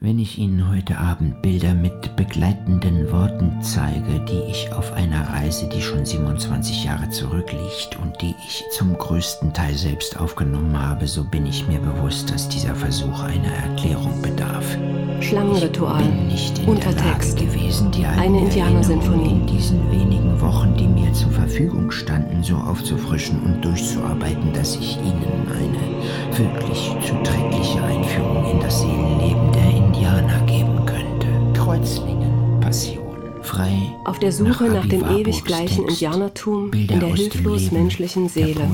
Wenn ich Ihnen heute Abend Bilder mit begleitenden Worten zeige, die ich auf einer Reise, die schon 27 Jahre zurückliegt und die ich zum größten Teil selbst aufgenommen habe, so bin ich mir bewusst, dass dieser Versuch einer Erklärung bedarf. Schlangenritual, Ich bin nicht in Untertext, der Lage gewesen, die eine Indianersinfonie. In diesen wenigen Wochen, die mir zur Verfügung standen, so aufzufrischen und durchzuarbeiten, dass ich Ihnen eine wirklich zuträgliche Einführung in das Seelenleben der Indianer geben könnte. Kreuzlingen, Passion, frei. Auf der Suche nach, Abi dem ewig gleichen Text, Indianertum Bilder in der hilflos menschlichen Seele.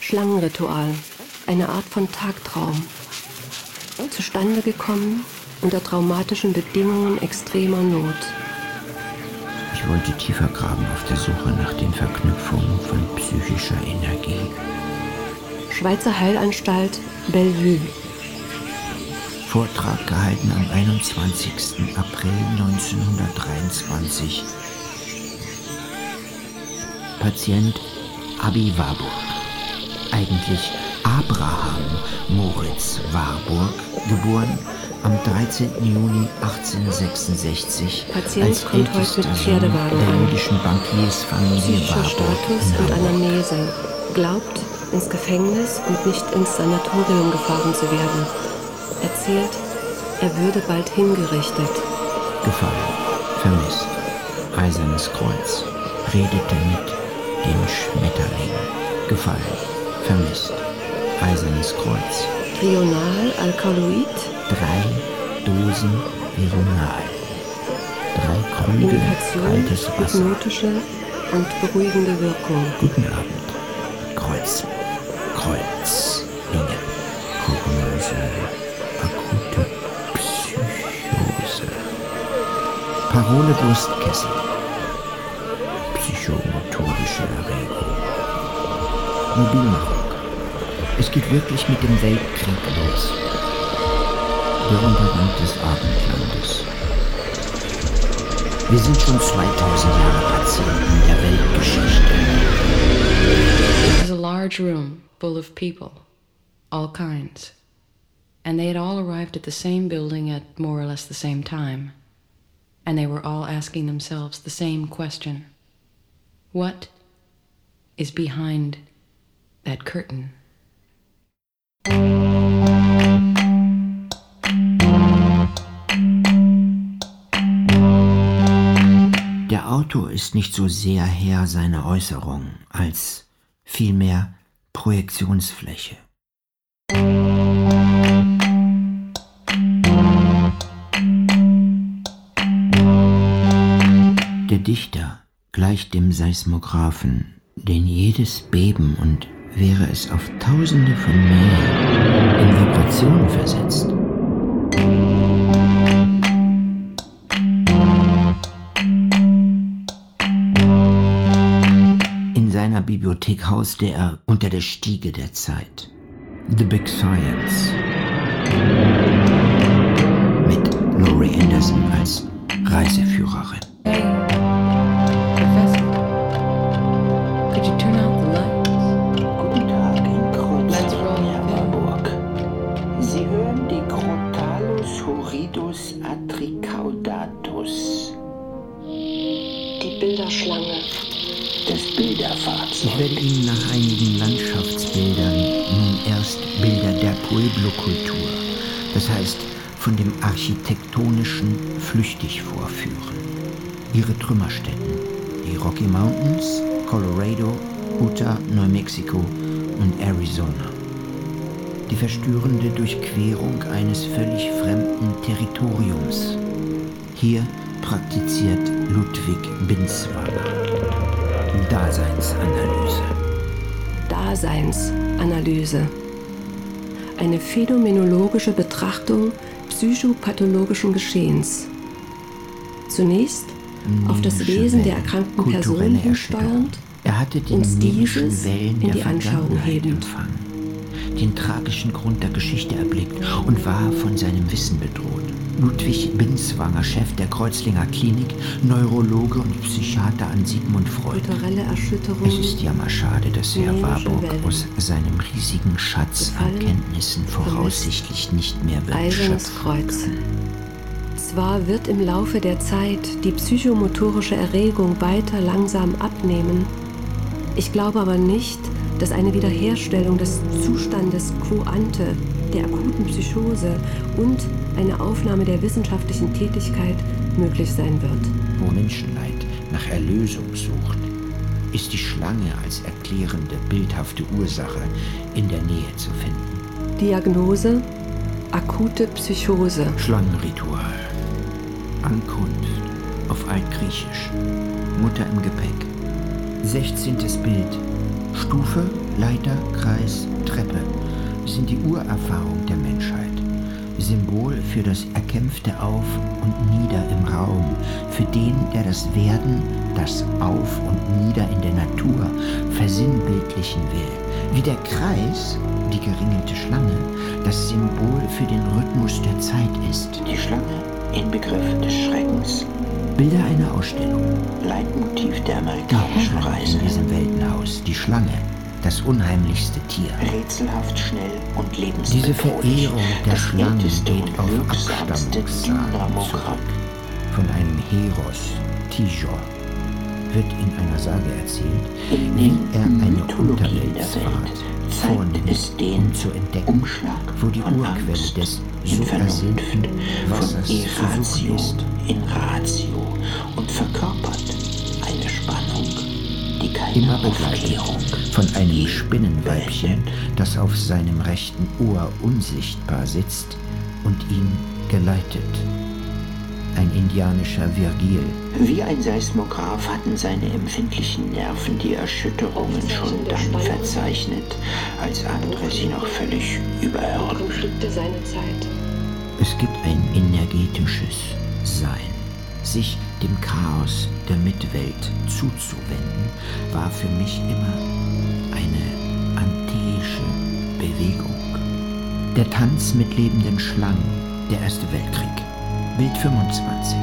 Schlangenritual, eine Art von Tagtraum. Zustande gekommen unter traumatischen Bedingungen extremer Not. Ich wollte tiefer graben auf der Suche nach den Verknüpfungen von psychischer Energie. Schweizer Heilanstalt Bellevue. Vortrag gehalten am 21. April 1923. Patient Abi Warburg. Eigentlich Abraham Moritz Warburg, geboren am 13. Juni 1866 Patient als ältester Sohn der jüdischen Bankiersfamilie Warburg Status in und Hamburg. Anamnese. Glaubt, ins Gefängnis und nicht ins Sanatorium gefahren zu werden. Erzählt, er würde bald hingerichtet. Gefallen, vermisst, eisernes Kreuz, redete mit dem Schmetterling. Gefallen, vermisst, eisernes Kreuz, Trional Alkaloid, drei Dosen Vironal, drei Krüge kaltes Wasser. hypnotische und beruhigende Wirkung. Guten Abend, Kreuz, Kreuz, Linge, Prognose, Parole psychomotorische Erregung, Mobilmachung. Es geht wirklich mit dem Weltkrieg los. Der Untergang des Abendlandes. Wir sind schon 2000 Jahre Patienten der Weltgeschichte. It was a large room full of people, all kinds. And they had all arrived at the same building at more or less the same time. And they were all asking themselves the same question What is behind that curtain? Der Autor ist nicht so sehr Herr seiner Äußerung, als vielmehr Projektionsfläche. Der Dichter gleicht dem Seismographen, den jedes Beben und wäre es auf Tausende von Meilen in Vibrationen versetzt. In seiner Bibliothek hauste er unter der Stiege der Zeit. The Big Science. Mit Laurie Anderson als Reiseführerin. Bilderfahrzeug. werde Ihnen nach einigen Landschaftsbildern nun erst Bilder der Pueblo-Kultur, das heißt von dem Architektonischen flüchtig vorführen. Ihre Trümmerstätten, die Rocky Mountains, Colorado, Utah, Neumexiko und Arizona. Die verstörende Durchquerung eines völlig fremden Territoriums. Hier praktiziert Ludwig Binswanger Daseinsanalyse. Daseinsanalyse. Eine phänomenologische Betrachtung psychopathologischen Geschehens. Zunächst auf das Wesen der erkrankten Person hinsteuernd, Er hatte die uns dieses Wellen in der die Anschauung Vergangenheit hebend. empfangen, den tragischen Grund der Geschichte erblickt und war von seinem Wissen bedroht. Ludwig Binswanger, Chef der Kreuzlinger Klinik, Neurologe und Psychiater an Sigmund Freud. Es ist jammerschade, dass Herr Warburg aus seinem riesigen Schatz an Kenntnissen voraussichtlich nicht mehr wird Eisernes Kreuz. Zwar wird im Laufe der Zeit die psychomotorische Erregung weiter langsam abnehmen, ich glaube aber nicht, dass eine Wiederherstellung des Zustandes quo ante, der akuten Psychose und eine Aufnahme der wissenschaftlichen Tätigkeit möglich sein wird. Wo Menschenleid nach Erlösung sucht, ist die Schlange als erklärende, bildhafte Ursache in der Nähe zu finden. Diagnose akute Psychose. Schlangenritual. Ankunft auf Altgriechisch. Mutter im Gepäck. 16. Bild. Stufe, Leiter, Kreis, Treppe sind die Urerfahrung. Symbol für das erkämpfte Auf und Nieder im Raum, für den, der das Werden, das Auf und Nieder in der Natur versinnbildlichen will. Wie der Kreis, die geringelte Schlange, das Symbol für den Rhythmus der Zeit ist. Die Schlange, Inbegriff des Schreckens, Bilder einer Ausstellung. Leitmotiv der amerikanischen Reise. in diesem Weltenhaus, die Schlange, das unheimlichste Tier. Rätselhaft schnell und Diese lebensbedrohlich. Verehrung der Schlangen geht auf Abstammungssagen zurück. Von einem Heros, Tijor, wird in einer Sage erzählt, In wie er eine Unterweltsfahrt vornimmt, es den um zu entdecken, Umschlag wo die Urquelle des so ersehnten Wassers von zu suchen Irratio ist. in Ratio und verkörpert immer begleitet von einem Spinnenweibchen, das auf seinem rechten Ohr unsichtbar sitzt und ihn geleitet. Ein indianischer Virgil, Wie ein Seismograph hatten seine empfindlichen Nerven die Erschütterungen schon dann verzeichnet, als andere sie noch völlig überhörten. Es gibt ein energetisches Sein. Sich dem Chaos der Mitwelt zuzuwenden, war für mich immer eine antheische Bewegung. Der Tanz mit lebenden Schlangen, der Erste Weltkrieg. Bild 25.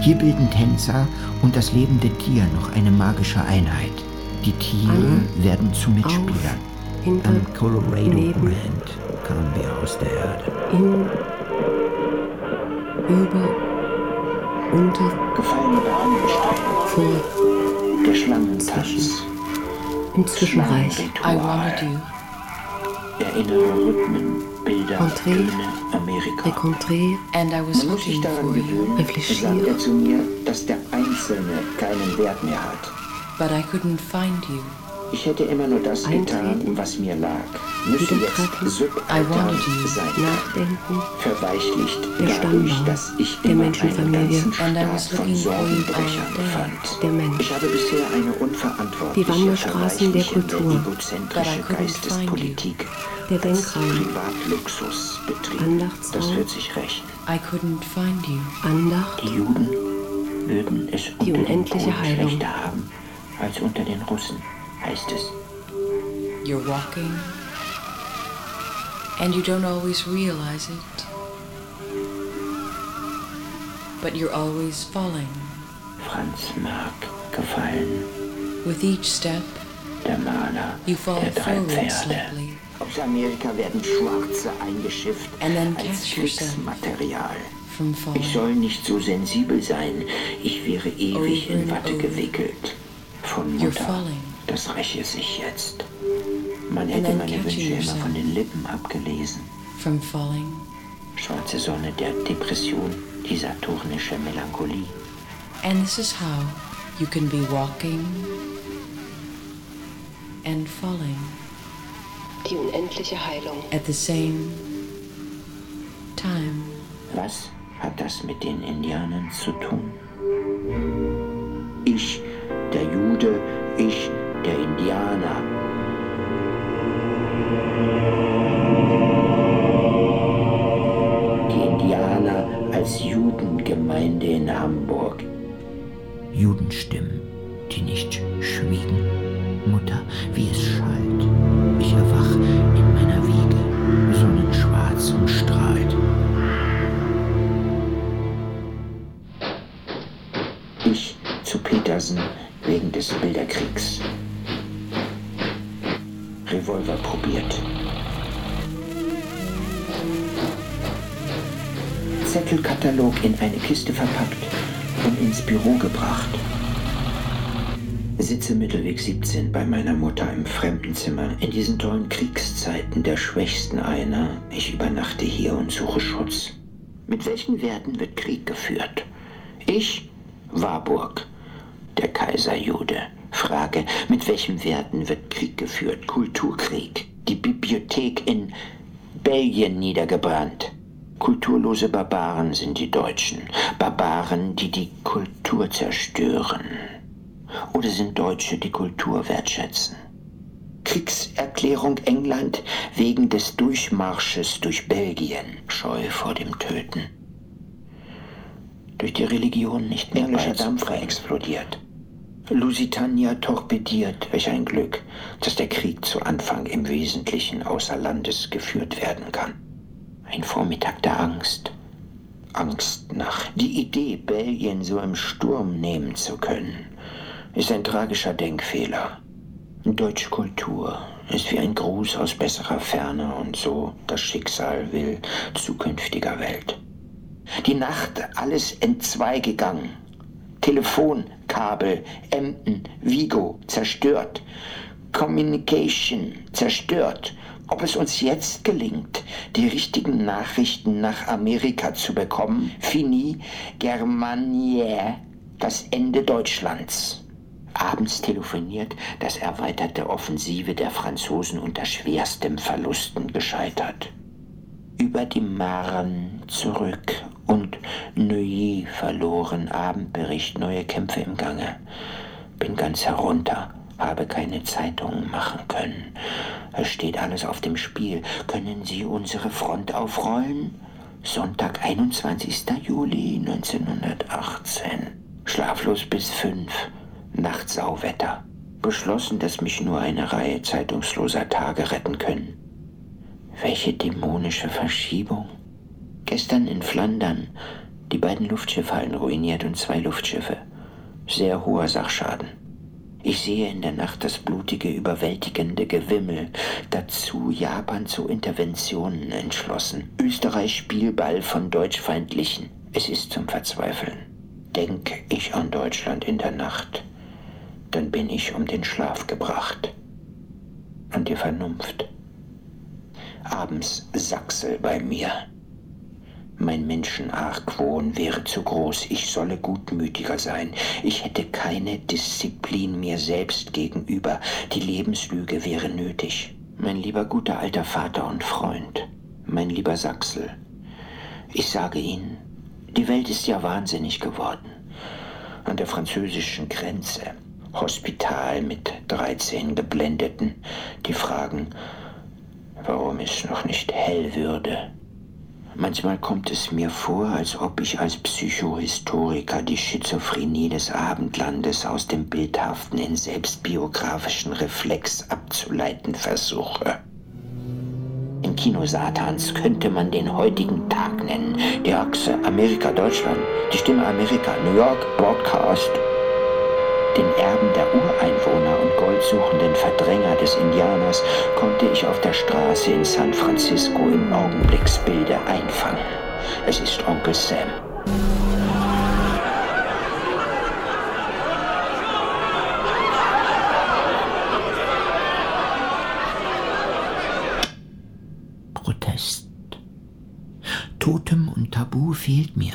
Hier bilden Tänzer und das lebende Tier noch eine magische Einheit. Die Tiere An, werden zu Mitspielern. Am Colorado neben. Brand kamen wir aus der Erde. In, über, unter, Gefallene Bahnsteige, vor, der Schlangentanz, im Zwischenreich. I wanted you. Erinnere Rhythmen, Bilder, Entree, Töne, Amerika. Rencontré, And I was Man muss sich looking daran for you, gewöhnen, sagt er zu mir, dass der Einzelne keinen Wert mehr hat. but I couldn't find you. Ich hätte immer nur das getan, was mir lag. Müsse jetzt subaltern sein. Nachdenken, Verweichlicht Der dadurch, dass ich der immer Menschenfamilie. einen ganzen von Sorgenbrechern fand. der Mensch. Ich habe bisher eine unverantwortliche, Die Wanderstraßen der Kultur. But I egozentrische couldn't Geistespolitik Der Denkraum. Privatluxus betrieben. Andachtsraum. Das wird sich rächen. I couldn't find you. Andacht, Die Juden würden es unter den unendliche Polen Heilung. schlechter haben als unter den Russen, heißt es. You're walking, and you don't always realize it. But you're always falling. Franz Marc gefallen, With each step, der Maler you fall der drei forward Pferde. slightly, Aus Amerika werden Schwarze eingeschifft And then als. Kriegsmaterial. from Ich falling. soll nicht so sensibel sein. Ich wäre ewig in Watte gewickelt. Von You're Mutter. Das räche sich jetzt. Man hätte meine Wünsche immer yourself. von den Lippen abgelesen. From falling. Schwarze Sonne der Depression, die saturnische Melancholie. And this is how you can be walking and falling die unendliche Heilung. at the same time. Was hat das mit den Indianern zu tun? Ich, der Jude, ich, der Indianer. Die Indianer als Judengemeinde in Hamburg. Judenstimmen, die nicht schwiegen. Mutter, wie es schallt. Ich erwach in meiner Wiege, sonnenschwarz und strahlt. Ich zu Petersen wegen des Bilderkriegs. Zettelkatalog in eine Kiste verpackt und ins Büro gebracht. Sitze Mittelweg 17 bei meiner Mutter im Fremdenzimmer. In diesen tollen Kriegszeiten der Schwächsten einer. Ich übernachte hier und suche Schutz. Mit welchen Werten wird Krieg geführt? Ich, Warburg, der Kaiserjude. Frage, mit welchen Werten wird Krieg geführt? Kulturkrieg. Die Bibliothek in Belgien niedergebrannt. Kulturlose Barbaren sind die Deutschen. Barbaren, die die Kultur zerstören. Oder sind Deutsche, die Kultur wertschätzen? Kriegserklärung England wegen des Durchmarsches durch Belgien. Scheu vor dem Töten. Durch die Religion nicht mehr Englischer Dampfer explodiert. Lusitania torpediert. Welch ein Glück, dass der Krieg zu Anfang im Wesentlichen außer Landes geführt werden kann. Ein Vormittag der Angst. Angstnacht. Die Idee, Belgien so im Sturm nehmen zu können, ist ein tragischer Denkfehler. Deutsche Kultur ist wie ein Gruß aus besserer Ferne und so das Schicksal will zukünftiger Welt. Die Nacht alles entzwei gegangen. Telefonkabel, Emden, Vigo zerstört. Communication zerstört. Ob es uns jetzt gelingt, die richtigen Nachrichten nach Amerika zu bekommen, fini Germanier, das Ende Deutschlands. Abends telefoniert, das erweiterte Offensive der Franzosen unter schwerstem Verlusten gescheitert. Über die Marne zurück und Neuilly verloren, Abendbericht, neue Kämpfe im Gange. Bin ganz herunter habe keine Zeitungen machen können. Es steht alles auf dem Spiel. Können Sie unsere Front aufrollen? Sonntag, 21. Juli 1918. Schlaflos bis fünf. Nachtsauwetter. Beschlossen, dass mich nur eine Reihe zeitungsloser Tage retten können. Welche dämonische Verschiebung. Gestern in Flandern. Die beiden Luftschiffe ruiniert und zwei Luftschiffe. Sehr hoher Sachschaden. Ich sehe in der Nacht das blutige, überwältigende Gewimmel. Dazu Japan zu Interventionen entschlossen. Österreich Spielball von Deutschfeindlichen. Es ist zum Verzweifeln. Denk ich an Deutschland in der Nacht, dann bin ich um den Schlaf gebracht. Und die Vernunft. Abends Sachsel bei mir. Mein Menschenargwohn wäre zu groß, ich solle gutmütiger sein. Ich hätte keine Disziplin mir selbst gegenüber. Die Lebenslüge wäre nötig. Mein lieber guter alter Vater und Freund, mein lieber Sachsel, ich sage Ihnen, die Welt ist ja wahnsinnig geworden. An der französischen Grenze, Hospital mit 13 Geblendeten, die fragen, warum es noch nicht hell würde. Manchmal kommt es mir vor, als ob ich als Psychohistoriker die Schizophrenie des Abendlandes aus dem bildhaften in selbstbiografischen Reflex abzuleiten versuche. Im Kino Satans könnte man den heutigen Tag nennen. Die Achse Amerika-Deutschland, die Stimme Amerika, New York, Broadcast, den Erben der Ureinwohner und goldsuchenden Verdränger des Indianers konnte ich auf der Straße in San Francisco im Augenblicksbilde einfangen. Es ist Onkel Sam. Protest. Totem und Tabu fehlt mir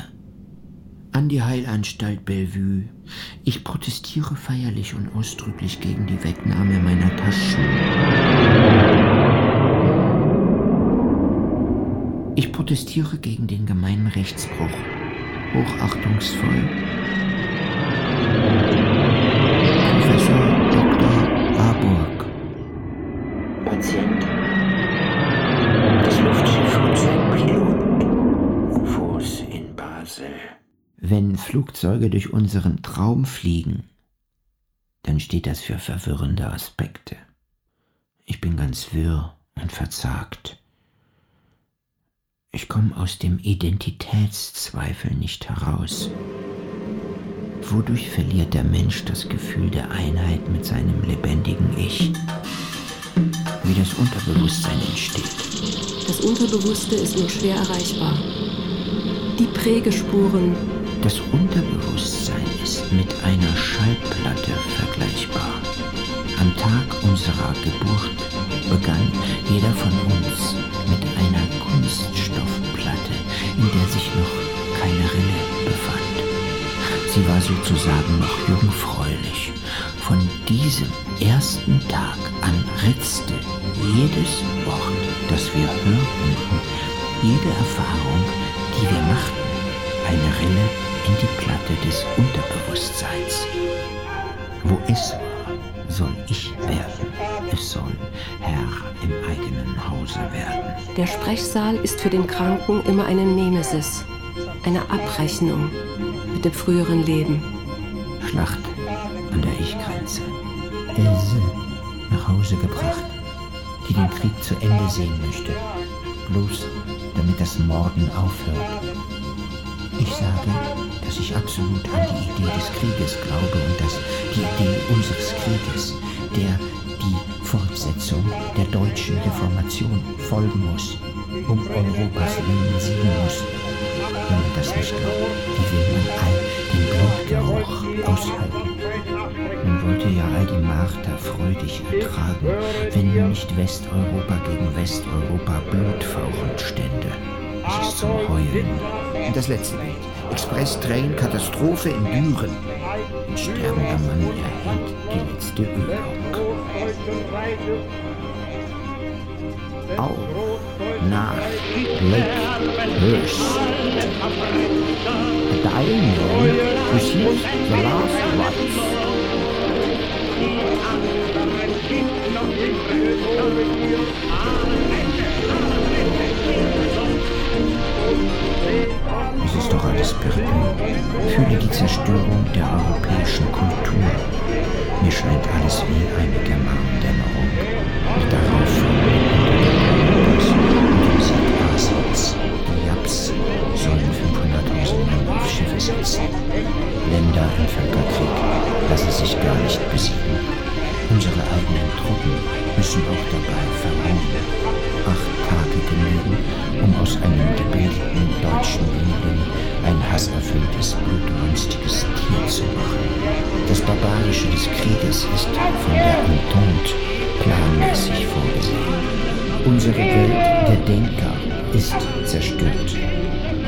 an die Heilanstalt Bellevue. Ich protestiere feierlich und ausdrücklich gegen die Wegnahme meiner Taschen. Ich protestiere gegen den gemeinen Rechtsbruch. Hochachtungsvoll. Professor Dr. Warburg. Patient. Wenn Flugzeuge durch unseren Traum fliegen, dann steht das für verwirrende Aspekte. Ich bin ganz wirr und verzagt. Ich komme aus dem Identitätszweifel nicht heraus. Wodurch verliert der Mensch das Gefühl der Einheit mit seinem lebendigen Ich? Wie das Unterbewusstsein entsteht. Das Unterbewusste ist nur schwer erreichbar. Die Prägespuren. Das Unterbewusstsein ist mit einer Schallplatte vergleichbar. Am Tag unserer Geburt begann jeder von uns mit einer Kunststoffplatte, in der sich noch keine Rille befand. Sie war sozusagen noch jungfräulich. Von diesem ersten Tag an ritzte jedes Wort, das wir hörten jede Erfahrung, die wir machten, eine Rille in die Platte des Unterbewusstseins. Wo es war, soll ich werden. Es soll Herr im eigenen Hause werden. Der Sprechsaal ist für den Kranken immer eine Nemesis, eine Abrechnung mit dem früheren Leben. Schlacht an der Ich-Grenze. Else nach Hause gebracht, die den Krieg zu Ende sehen möchte, bloß damit das Morden aufhört. Ich sage, dass ich absolut an die Idee des Krieges glaube und dass die Idee unseres Krieges, der die Fortsetzung der deutschen Reformation folgen muss, um Europas Willen siegen muss. Wenn man das nicht glaubt, wie will man all den Blutgeruch aushalten? Man wollte ja all die Marter freudig ertragen, wenn nur nicht Westeuropa gegen Westeuropa blutfauchend stände. Es ist zum Heulen. Und das letzte Bild. Express-Train, Katastrophe in Düren. Ein sterbender Mann erhält die letzte Ölung. Auf nach Lake Hirsch. Dying man receives the last rites. Es ist doch alles Perdu. Fühle die Zerstörung der europäischen Kultur. Mir scheint alles wie eine Germanendämmerung. Und darauf und Sieg Asiens. Die Japs sollen 500.000 Mann auf Schiffe setzen. Länder im Völkerkrieg lassen sich gar nicht besiegen. Unsere eigenen Truppen müssen auch dabei verhungern. Acht Tage genügen, um aus einem gebildeten deutschen Jüngling ein hasserfülltes, blutrünstiges Tier zu machen. Das Barbarische des Krieges ist von der Entente planmäßig vorgesehen. Unsere Welt der Denker ist zerstört.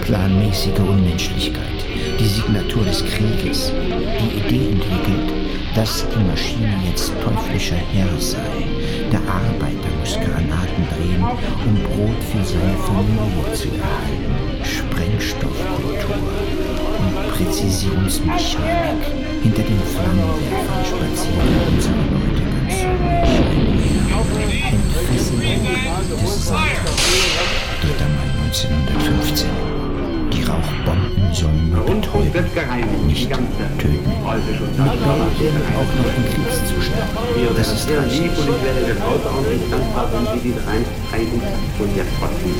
Planmäßige Unmenschlichkeit, die Signatur des Krieges, die Idee entwickelt, dass die Maschine jetzt teuflischer Herr sei. Der Arbeiter muss Granaten drehen, um Brot für seine Familie zu erhalten. Sprengstoffkultur und Präzisionsmechanik. Hinter den Flammenwerfern spazieren unsere Leute ganz ruhig. Entfesselung des Sonntags. 3. Mai 1915. Die Rauchbomben sollen nur betäuben, nicht töten. Mit Bell werden auch noch im Kriegszustand. Das ist sehr tragisch. lieb und ich werde das außerordentlich dankbar, wenn Sie dies einstreichen und jetzt trotzdem.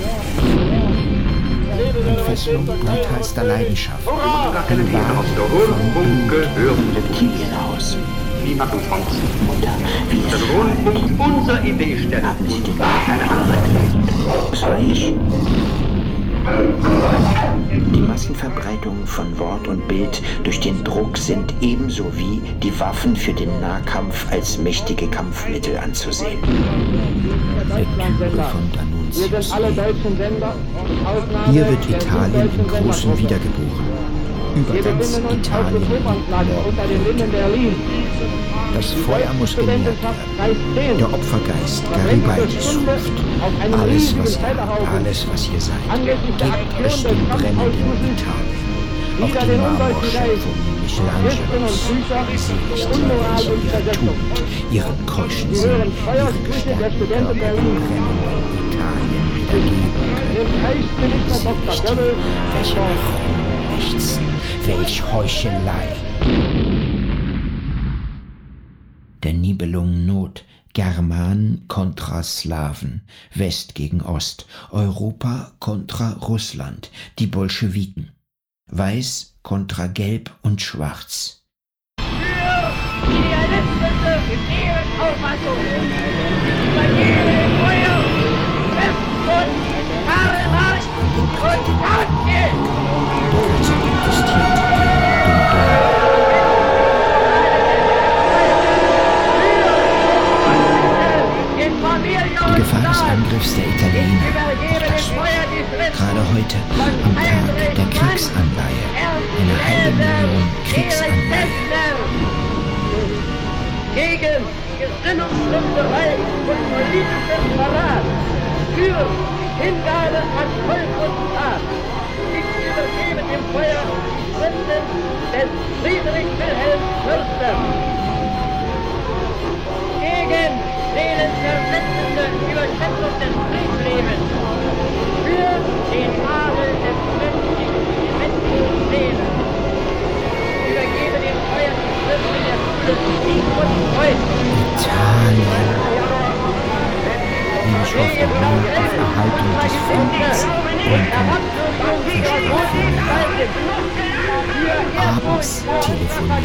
Entfesselung brutalster Leidenschaft. Liebe Wahrheit aus der Rundfunk gehört Reptilienhaus. wie Mackenfonds. Mutter, wie Das es Rundfunk unser Idee stellt haben Sie und den gar keine andere. Das war ich. Die Massenverbreitung von Wort und Bild durch den Druck sind ebenso wie die Waffen für den Nahkampf als mächtige Kampfmittel anzusehen. Lektüre von Wir D'Annunzius. sind alle deutschen Sender. Ausnahme Hier wird Italien im Großen wiedergeboren. Über ganz Italien unter den Linden Berlin. Das Feuer muss genährt werden. Der Opfergeist Garibaldis ruft. Alles, was ihr habt, alles, was ihr seid, gebt es dem brennenden Italien. Auch die. Marmorschöpfung Michelangelos. Seligt die welche ihre. Tugend, ihren keuschen Sinn, ihre gestärkten Körper dem brennenden Italien wiedergeben können. Seligt die, welche Ruhm lechzen, welch Heuchelei. Der Nibelung Not, Germanen kontra Slawen, West gegen Ost, Europa kontra Russland, die Bolschewiken. Weiß kontra Gelb und Schwarz. Idealistische Lebensauffassung. Übergebe Feuer, Fest und Karl Marx und Tatgeld. Der Italiener, auch das. Gerade heute, am Tag der Kriegsanleihe, eine halbe Million Kriegsanleihe. Gegen Gesinnungsschlüpferei und politischen Verrat. Für Hingabe an Volk und Staat. Ich übergebe dem Feuer die Gründen des Friedrich Wilhelm Fürsten. Seelenzersetzende Überschätzung des Kriegslebens. Für den Adel des menschlichen, menschlichen Seelen. Übergebe dem Feuer die Schlüssel der Schule Sigmund Freud. Italien. Liebe Schwester, nur auf Erhaltung des Friedens Abends telefoniert.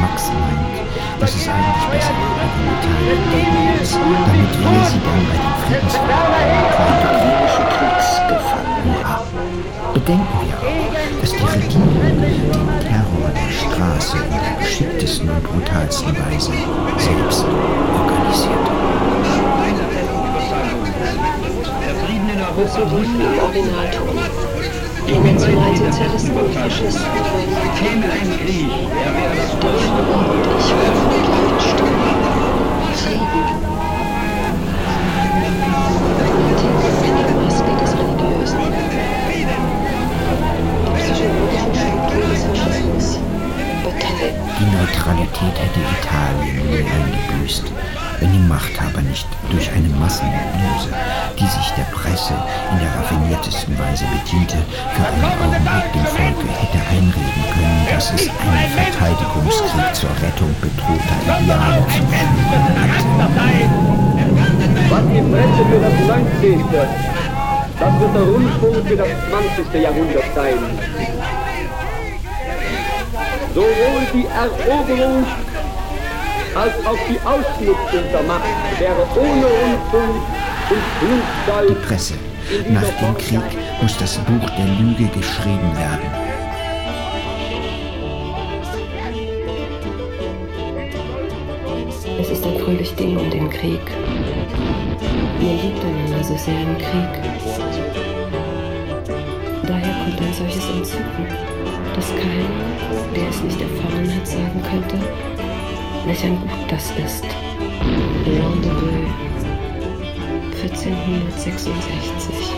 Max meint, dass es eigentlich besser wäre, wenn Italien gegen uns, damit wir sie dann bei den Friedensverhandlungen Italienische Kriegsgefangene. Hurra! Bedenken wir auch, dass die Regierung den Terror der Straße in der geschicktesten und brutalsten Weise selbst organisiert. Mussolini im Originalton. Nationalsozialisten und Faschisten Käme ein Krieg, der wäre das Führer und ich Frieden. Frieden. Religiösen. Die Faschismus. Partei. Die Neutralität hätte Italien nie eingebüßt, wenn die Machthaber nicht durch eine Massenhypnose, die sich der Presse in der raffiniertesten Weise bediente, für einen Augenblick dem Volke hätte einreden können, dass es einen Verteidigungskrieg zur Rettung bedrohter Ideale zu führen hatte. Was die Presse für das Land zählte, das wird der Rundfunk für das 20. Jahrhundert sein. Sowohl die Eroberung als auch die Ausnutzung der Macht wäre ohne Rundfunk und Die Presse. Nach dem Krieg muss das Buch der Lüge geschrieben werden. Es ist ein fröhlich Ding um den Krieg. Man liebt einander so sehr im Krieg. Daher kommt ein solches Entzücken, dass keiner, der es nicht erfahren hat, sagen könnte, welch ein Gut das ist. Beu, 1466.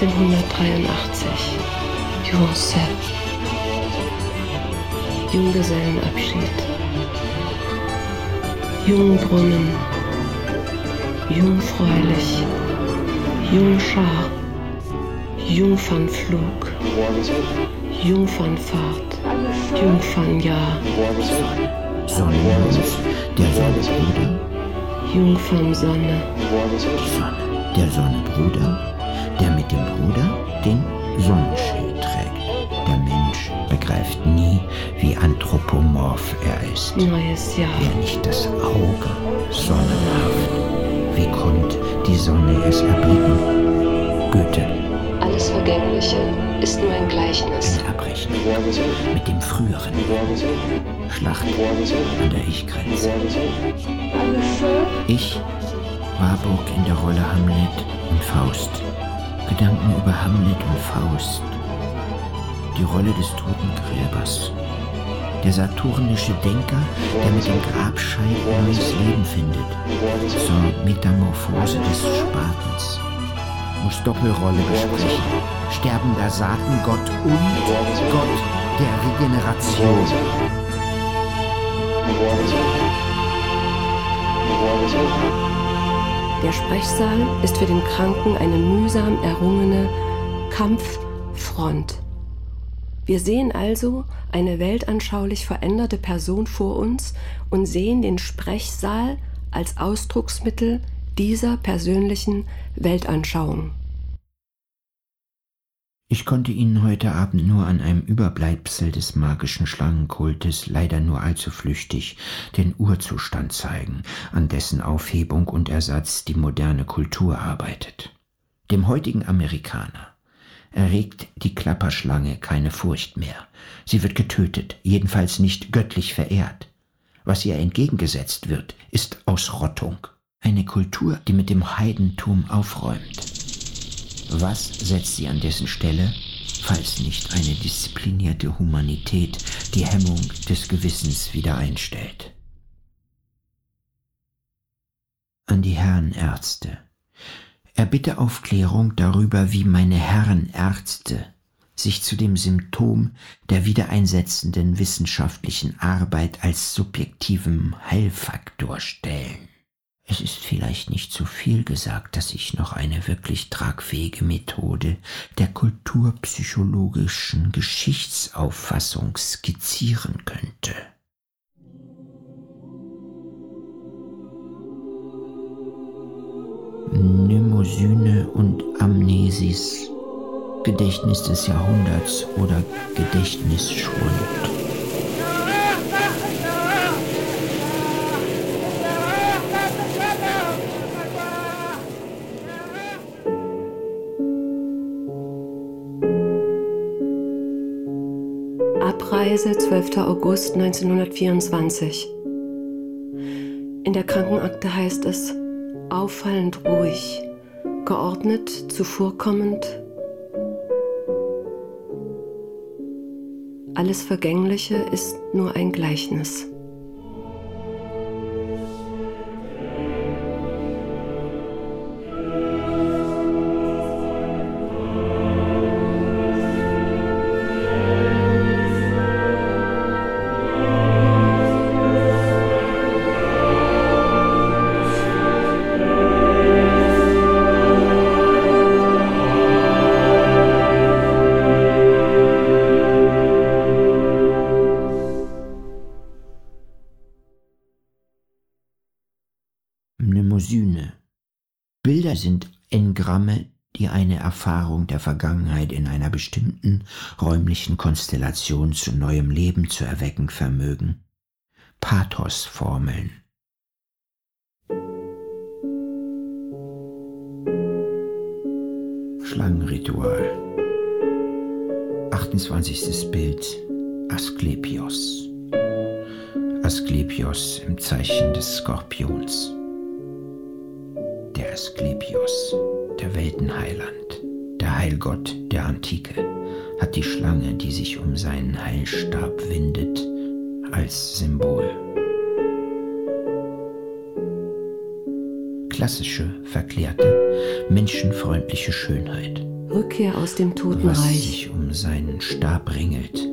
1483. Juancet. Junggesellenabschied. Jungbrunnen. Jungfräulich. Jungschar. Jungfernflug. Jungfernfahrt. Jungfernjahr. Sonnenlos, der Sonnenbruder, Jungfernsonne. die Sonne, der Sonnenbruder, der mit dem Bruder den Sonnenschild trägt. Der Mensch begreift nie, wie anthropomorph er ist. Neues Jahr. Wer nicht das Auge sonnenhaft, wie konnt die Sonne es erblicken? Goethe, Alles Vergängliche ist nur ein Gleichnis. Abrechnung mit dem Früheren. Schlacht an der Ich-Grenze. Ich, Warburg in der Rolle Hamlet und Faust. Gedanken über Hamlet und Faust. Die Rolle des toten Gräbers. Der saturnische Denker, der mit dem Grabscheit neues Leben findet. Zur Metamorphose des Spatens. Muss Doppelrolle besprechen. Sterbender Saatengott und Gott der Regeneration. Der Sprechsaal ist für den Kranken eine mühsam errungene Kampffront. Wir sehen also eine weltanschaulich veränderte Person vor uns und sehen den Sprechsaal als Ausdrucksmittel dieser persönlichen Weltanschauung. Ich konnte Ihnen heute Abend nur an einem Überbleibsel des magischen Schlangenkultes leider nur allzu flüchtig den Urzustand zeigen, an dessen Aufhebung und Ersatz die moderne Kultur arbeitet. Dem heutigen Amerikaner erregt die Klapperschlange keine Furcht mehr. Sie wird getötet, jedenfalls nicht göttlich verehrt. Was ihr entgegengesetzt wird, ist Ausrottung. Eine Kultur, die mit dem Heidentum aufräumt. Was setzt sie an dessen Stelle, falls nicht eine disziplinierte Humanität die Hemmung des Gewissens wieder einstellt? An die Herren Ärzte. Erbitte Aufklärung darüber, wie meine Herren Ärzte sich zu dem Symptom der wiedereinsetzenden wissenschaftlichen Arbeit als subjektivem Heilfaktor stellen. Es ist vielleicht nicht zu viel gesagt, dass ich noch eine wirklich tragfähige Methode der kulturpsychologischen Geschichtsauffassung skizzieren könnte. Mnemosyne und Amnesis, Gedächtnis des Jahrhunderts oder Gedächtnisschwund. Reise 12. August 1924. In der Krankenakte heißt es auffallend ruhig, geordnet, zuvorkommend. Alles Vergängliche ist nur ein Gleichnis. Bestimmten räumlichen Konstellation zu neuem Leben zu erwecken vermögen. Pathosformeln. Schlangenritual. 28. Bild Asklepios. Asklepios im Zeichen des Skorpions der Asklepios, der Weltenheiland, der Heilgott der Antike, hat die Schlange, die sich um seinen Heilstab windet, als Symbol. Klassische, verklärte, menschenfreundliche Schönheit. Rückkehr aus dem Totenreich. Was sich um seinen Stab ringelt.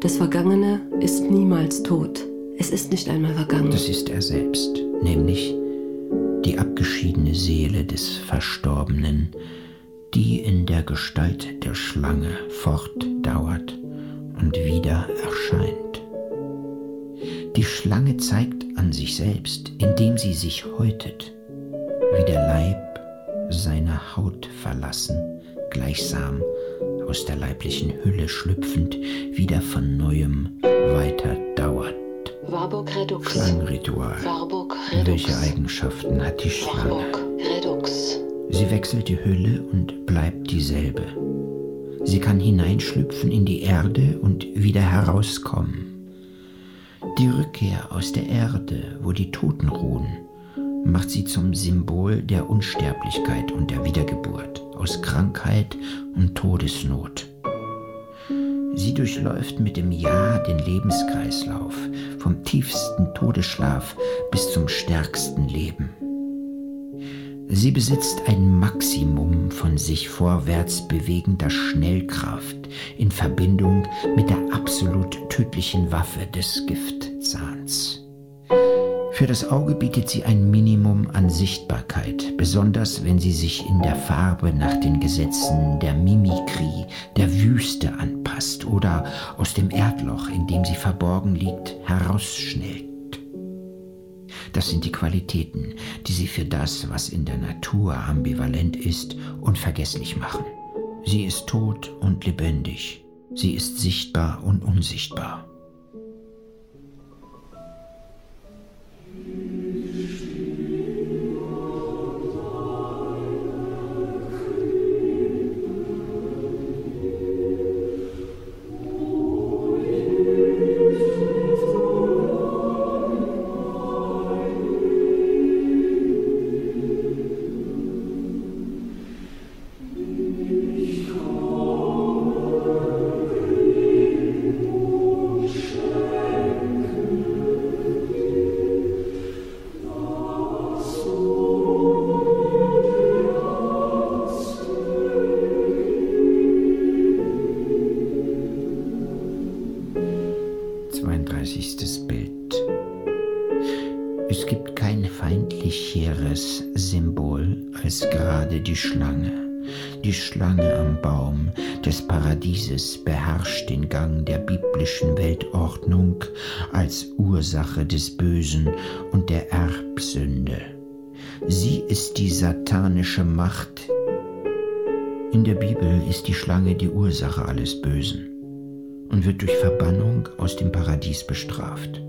Das Vergangene ist niemals tot. Es ist nicht einmal vergangen. Das ist er selbst, nämlich die abgeschiedene Seele des Verstorbenen, die in der Gestalt der Schlange fortdauert und wieder erscheint. Die Schlange zeigt an sich selbst, indem sie sich häutet, wie der Leib seine Haut verlassen, gleichsam aus der leiblichen Hülle schlüpfend, wieder von neuem weiter dauert. Warburg Redux. Schlangenritual. Warburg Redux. Welche Eigenschaften hat die Schlange? Warburg Redux. Sie wechselt die Hülle und bleibt dieselbe. Sie kann hineinschlüpfen in die Erde und wieder herauskommen. Die Rückkehr aus der Erde, wo die Toten ruhen, macht sie zum Symbol der Unsterblichkeit und der Wiedergeburt aus Krankheit und Todesnot. Sie durchläuft mit dem Ja den Lebenskreislauf, vom tiefsten Todesschlaf bis zum stärksten Leben. Sie besitzt ein Maximum von sich vorwärts bewegender Schnellkraft in Verbindung mit der absolut tödlichen Waffe des Giftzahns. Für das Auge bietet sie ein Minimum an Sichtbarkeit, besonders wenn sie sich in der Farbe nach den Gesetzen der Mimikrie, der Wüste anpasst oder aus dem Erdloch, in dem sie verborgen liegt, herausschnellt. Das sind die Qualitäten, die sie für das, was in der Natur ambivalent ist, unvergesslich machen. Sie ist tot und lebendig. Sie ist sichtbar und unsichtbar. Ursache des Bösen und der Erbsünde. Sie ist die satanische Macht. In der Bibel ist die Schlange die Ursache alles Bösen und wird durch Verbannung aus dem Paradies bestraft.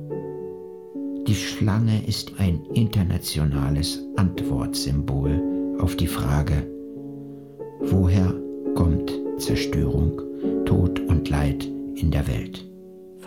Die Schlange ist ein internationales Antwortsymbol auf die Frage, woher kommt Zerstörung Tod und Leid in der Welt.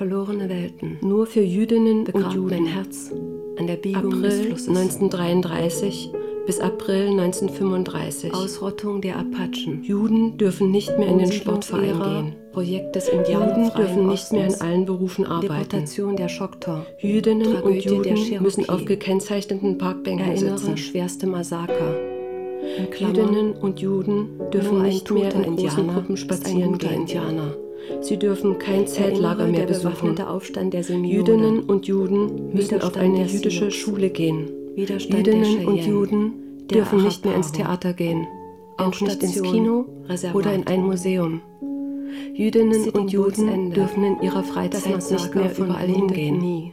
Verlorene Welten. Nur für Jüdinnen und Juden. Mein Herz an der Biegung April des Flusses. 1933 bis April 1935. Ausrottung der Apachen. Juden dürfen nicht mehr in den Sportverein gehen. Projekt des Juden dürfen nicht mehr in allen Berufen arbeiten. Deportation der Choctaw. Jüdinnen Tragödie und Juden müssen auf gekennzeichneten Parkbänken Erinnere sitzen. schwerste Massaker. Jüdinnen und Juden dürfen nicht mehr in großen Gruppen spazieren gehen. Indianer. Sie dürfen kein Zeltlager mehr besuchen. Jüdinnen und Juden müssen auf eine jüdische Schule gehen. Jüdinnen und Juden dürfen nicht mehr ins Theater gehen, auch nicht ins Kino oder in ein Museum. Jüdinnen und Juden dürfen in ihrer Freizeit nicht mehr überall hingehen.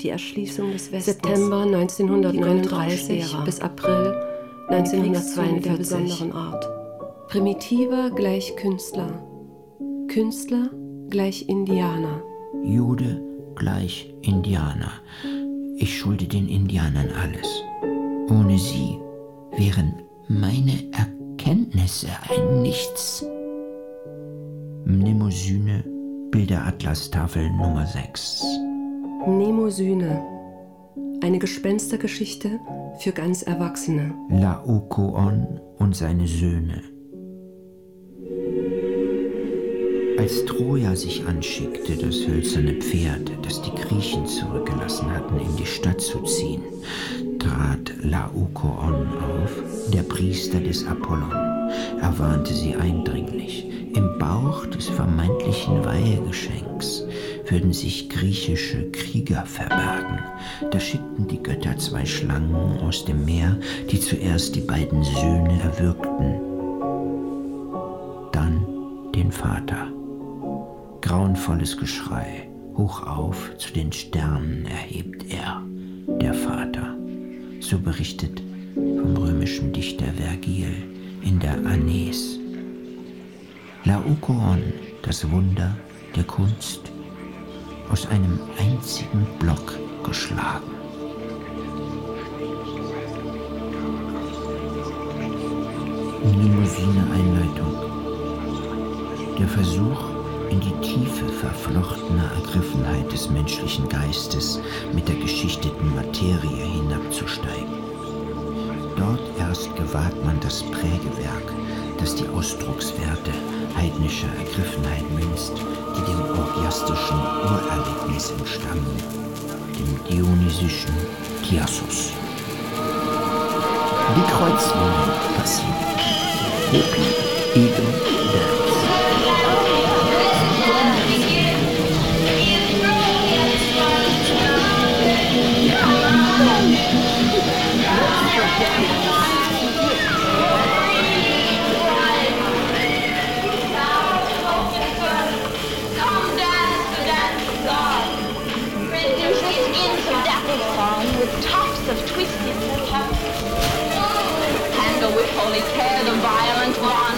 Die Erschließung des Westens. September 1939 bis April 1942 der besonderen Art. Primitiver gleich Künstler. Künstler gleich Indianer. Jude gleich Indianer. Ich schulde den Indianern alles. Ohne sie wären meine Erkenntnisse ein Nichts. Mnemosyne, Bilderatlas-Tafel Nummer 6. Mnemosyne. Eine Gespenstergeschichte für ganz Erwachsene. Laokoon und seine Söhne. Als Troja sich anschickte, das hölzerne Pferd, das die Griechen zurückgelassen hatten, in die Stadt zu ziehen, trat Laokoon auf, der Priester des Apollon. Er warnte sie eindringlich. Im Bauch des vermeintlichen Weihegeschenks würden sich griechische Krieger verbergen. Da schickten die Götter zwei Schlangen aus dem Meer, die zuerst die beiden Söhne erwürgten, dann den Vater. Grauenvolles Geschrei, hoch auf zu den Sternen erhebt er, der Vater. So berichtet vom römischen Dichter Vergil in der Aeneis. Laokoon, das Wunder der Kunst, aus einem einzigen Block geschlagen. Limousine Einleitung. Der Versuch, in die Tiefe verflochtener Ergriffenheit des menschlichen Geistes mit der geschichteten Materie hinabzusteigen. Dort erst gewahrt man das Prägewerk, das die Ausdruckswerte heidnischer Ergriffenheit münzt, die dem orgiastischen Urerlebnis entstammen, dem dionysischen Chiassus. Die Kreuzlinien passieren. Hopi, Edo,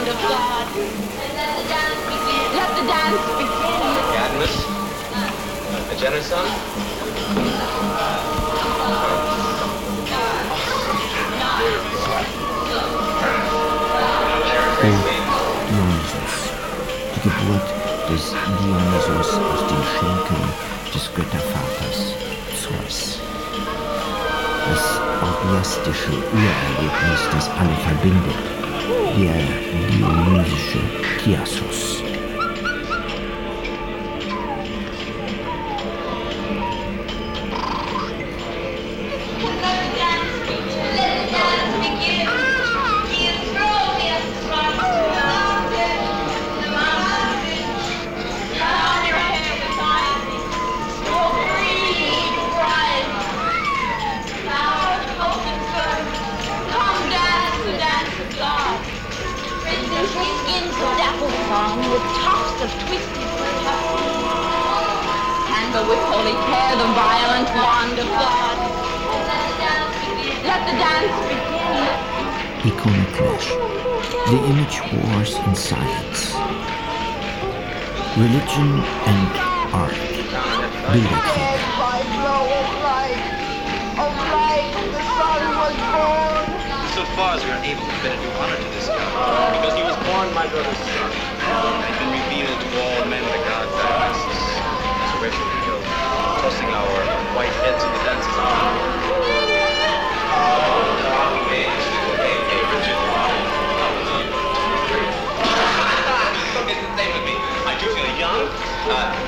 the of God. Let the dance begin. Let the dance begin. Cadmus, a Jenison. O Dionysos, die Geburt des Dionysos aus den Schenkeln des Göttervaters Zeus. Das orgiastische Urerlebnis, das alle verbindet, der dionysische Chiassos. With Religion 哎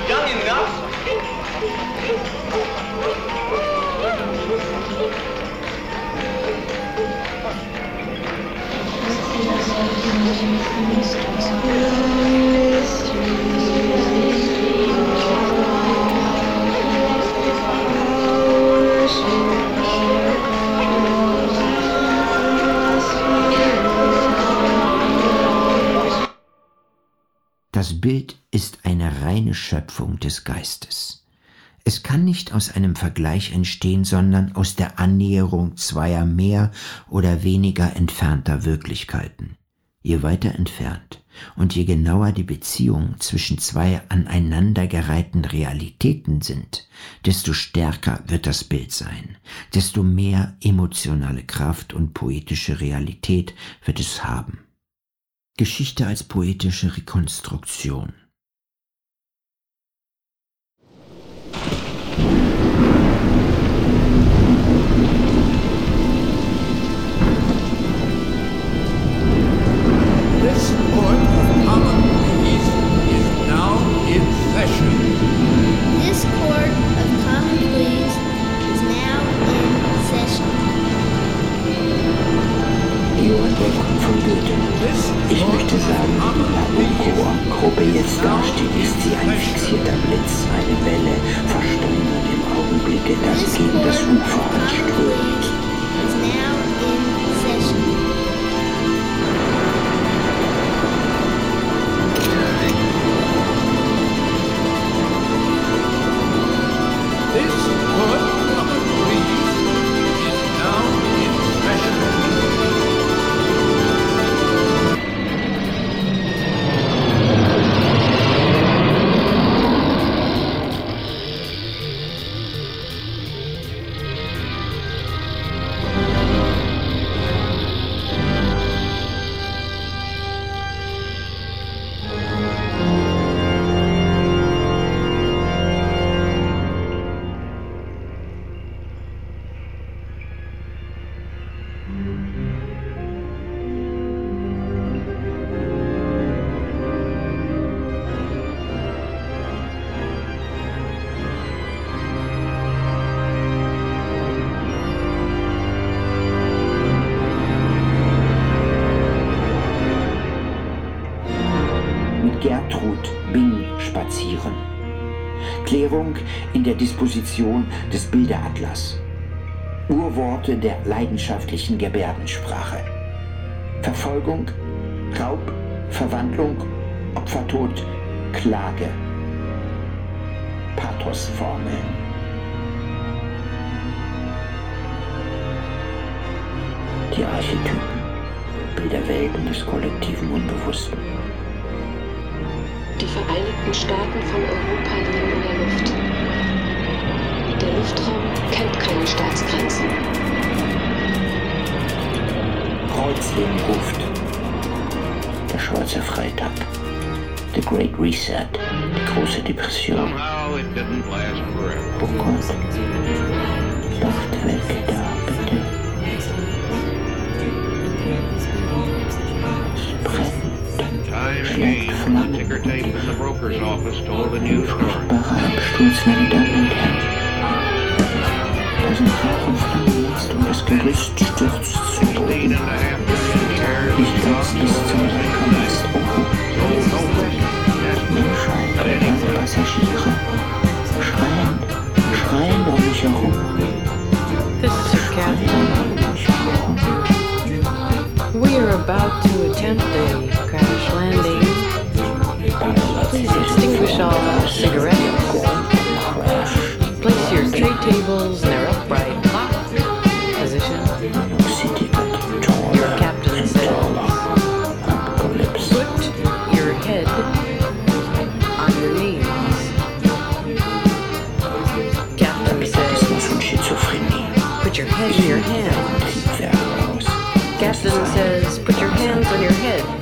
Schöpfung des Geistes. Es kann nicht aus einem Vergleich entstehen, sondern aus der Annäherung zweier mehr oder weniger entfernter Wirklichkeiten. Je weiter entfernt und je genauer die Beziehungen zwischen zwei aneinandergereihten Realitäten sind, desto stärker wird das Bild sein, desto mehr emotionale Kraft und poetische Realität wird es haben. Geschichte als poetische Rekonstruktion. This court of common pleas is now in session. This court of common pleas is now in session. Johann Wolfgang von Goethe. Ich möchte sagen, La Gruppe jetzt dasteht, ist sie ein fixierter Blitz, eine Welle, versteinert im Augenblicke, das gegen das Ufer Disposition des Bilderatlas. Urworte der leidenschaftlichen Gebärdensprache. Verfolgung, Raub, Verwandlung, Opfertod, Klage. Pathosformeln. Die Archetypen, Bilderwelten des kollektiven Unbewussten. wussten. Die Vereinigten Staaten von Europa liegen in der Luft. Der Luftraum kennt keine Staatsgrenzen. Kreuzleben ruft. Der schwarze Freitag. The Great Reset. Die große Depression. Oh Gott. Lacht weg da, bitte. Es brennt. Schlägt Flammen. ticker tape in the broker's office told a new story. Furchtbarer Absturz, meine Damen und Herren. We are about to attempt a crash landing. Please extinguish all cigarettes. Place your tray tables in their head your hands. Captain says, put your hands on your head.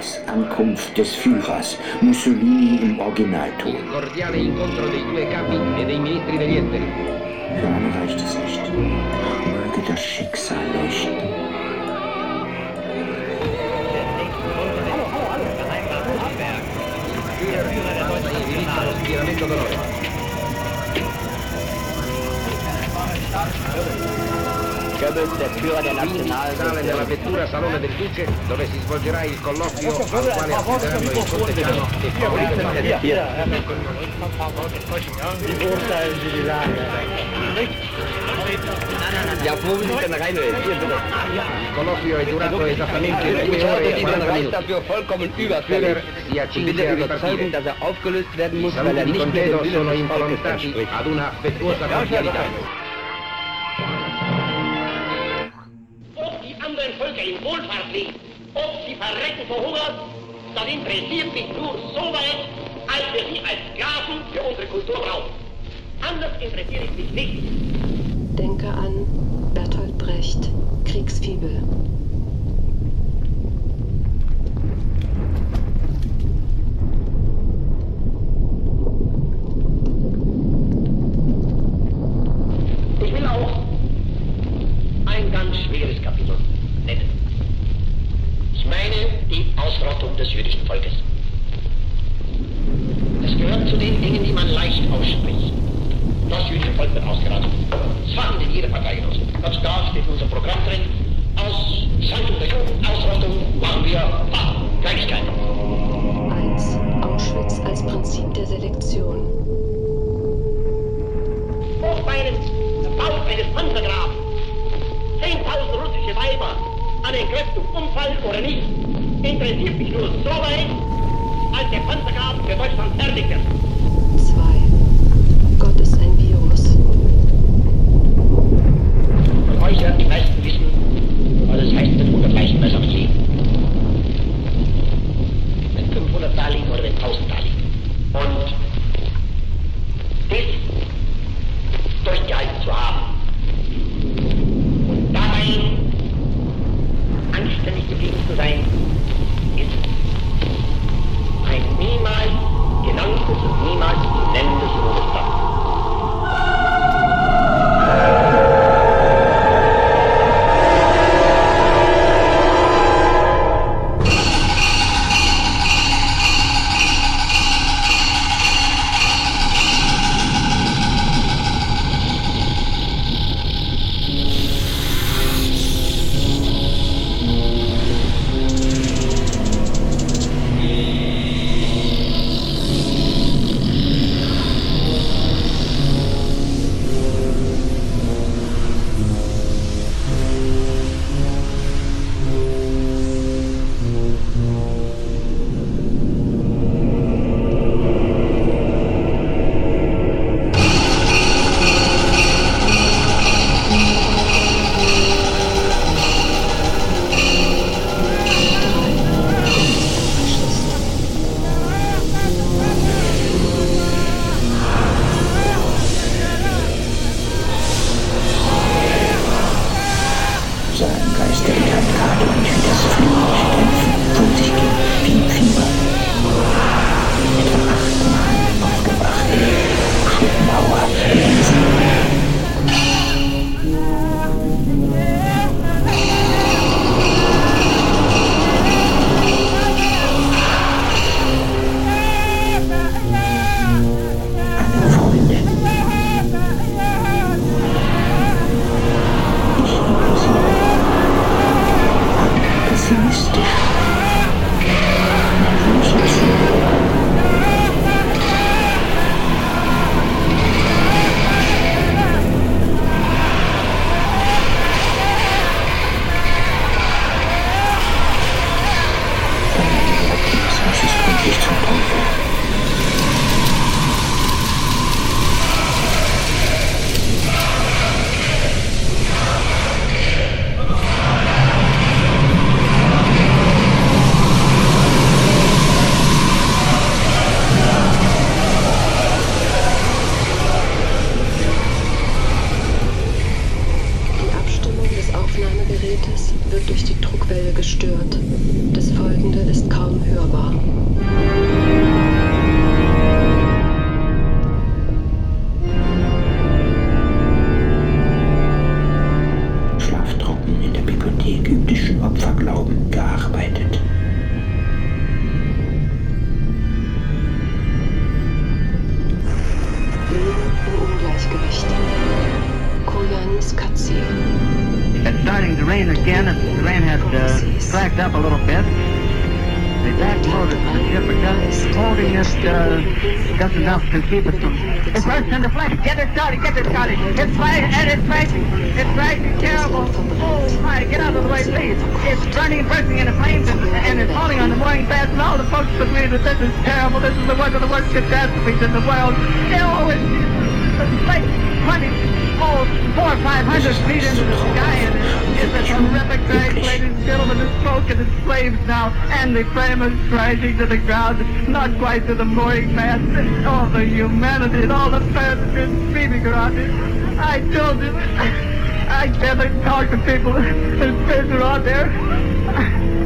Führers. Ankunft des Führers. Mussolini im Originalton. E alle reicht es nicht. Möge das Schicksal leuchten. Führer passa Goebbels è fiora della nazionale. sale della vettura Salone del Duce dove si svolgerà il colloquio al quale assisteranno il corteggiano e Ja, wo will ich denn rein? Hier bitte. Il colloquio è durato esattamente 2 ore e 40 minuti. si accinge a überzeugen, dass er aufgelöst werden muss, weil. Ad una affettuosa cordialità. Leben, ob sie verrecken vor Hunger, das interessiert mich nur so weit, als wir sie als Sklaven für unsere Kultur brauchen. Anders interessiert es mich nicht. Denke an Bertolt Brecht, Kriegsfibel. confused with him. It bursts into flames. Get it started, get it started. It's flash and it's flashing. It's flashing terrible. Oh my, get out of the way, please. It's burning, bursting into flames and, and it's falling on the morning fast and all the folks with me that this is terrible. This is the worst of the worst catastrophes in the world. Oh, it's, it's like 20 four or five hundred feet into the sky, and it's, it's a terrific crash, ladies and gentlemen. It's and it's flames now, and the flame is rising to the ground not quite to the mooring mast. All the humanity and all the passengers screaming around it. I told him, I can't talk to people whose fish are on there.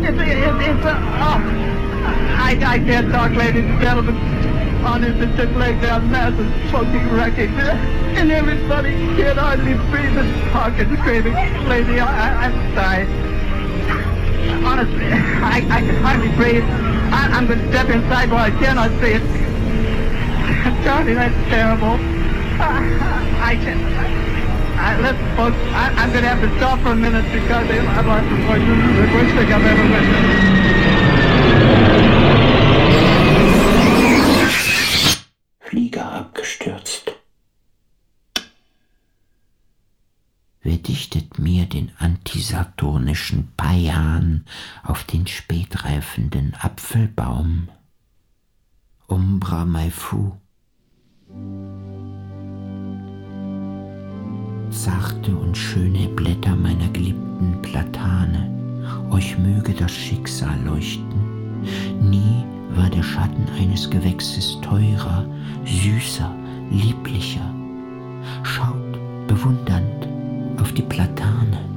It's, it's, it's a, oh, I, I can't talk, ladies and gentlemen. Honest, just laying down massive smoking wreckage. And everybody can't hardly breathe and talk and screaming. Lady, I, I, I'm sorry. Honestly, I, I can hardly breathe. I, am going to step inside while I cannot see it. Johnny, that's terrible. I can. I, listen, folks, I, am going to have to stop for a minute because I've lost the worst thing I've ever witnessed. Flieger abgestürzt. Wer dichtet mir den antisaturnischen Payan auf den spätreifenden Apfelbaum? Umbra mai fu. Zarte und schöne Blätter meiner geliebten Platane, euch möge das Schicksal leuchten. Nie war der Schatten eines Gewächses teurer, süßer, lieblicher. Schaut bewundernd auf die Platane.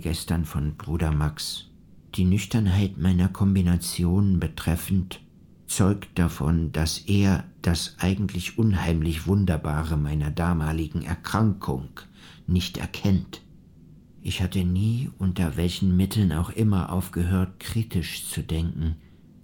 Gestern von Bruder Max. Die Nüchternheit meiner Kombinationen betreffend zeugt davon, dass er das eigentlich unheimlich Wunderbare meiner damaligen Erkrankung nicht erkennt. Ich hatte nie, unter welchen Mitteln auch immer, aufgehört, kritisch zu denken,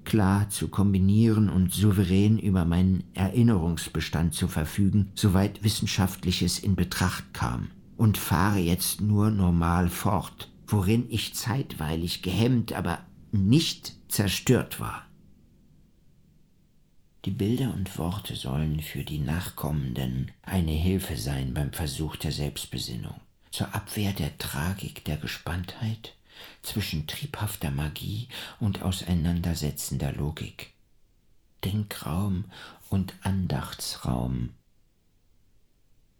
klar zu kombinieren und souverän über meinen Erinnerungsbestand zu verfügen, soweit Wissenschaftliches in Betracht kam, und fahre jetzt nur normal fort, worin ich zeitweilig gehemmt, aber nicht zerstört war. Die Bilder und Worte sollen für die Nachkommenden eine Hilfe sein beim Versuch der Selbstbesinnung, zur Abwehr der Tragik der Gespanntheit zwischen triebhafter Magie und auseinandersetzender Logik. Denkraum und Andachtsraum.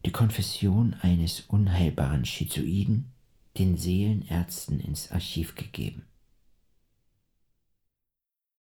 Die Konfession eines unheilbaren Schizoiden den Seelenärzten ins Archiv gegeben.